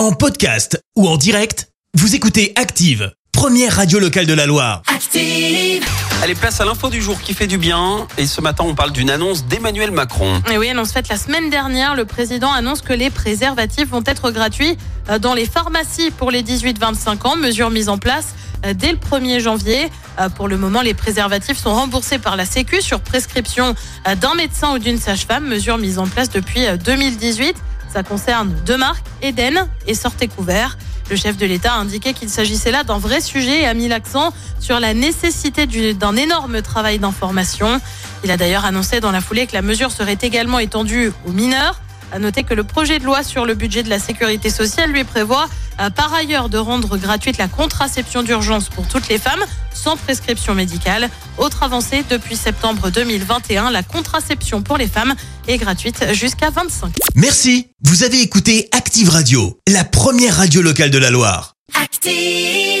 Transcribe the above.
En podcast ou en direct, vous écoutez Active, première radio locale de la Loire. Active. Allez, place à l'info du jour qui fait du bien. Et ce matin, on parle d'une annonce d'Emmanuel Macron. Et oui, annonce faite la semaine dernière, le président annonce que les préservatifs vont être gratuits euh, dans les pharmacies pour les 18-25 ans, mesure mise en place euh, dès le 1er janvier. Euh, Pour le moment, les préservatifs sont remboursés par la Sécu sur prescription d'un médecin ou d'une sage-femme, mesure mise en place depuis euh, 2018. Ça concerne deux marques, Eden et Sortez Couvert. Le chef de l'État a indiqué qu'il s'agissait là d'un vrai sujet et a mis l'accent sur la nécessité du- d'un énorme travail d'information. Il a d'ailleurs annoncé dans la foulée que la mesure serait également étendue aux mineurs. À noter que le projet de loi sur le budget de la sécurité sociale lui prévoit euh, par ailleurs de rendre gratuite la contraception d'urgence pour toutes les femmes sans prescription médicale. Autre avancée depuis septembre 2021, la contraception pour les femmes est gratuite jusqu'à 25 Merci, vous avez écouté Active Radio, la première radio locale de la Loire. Active.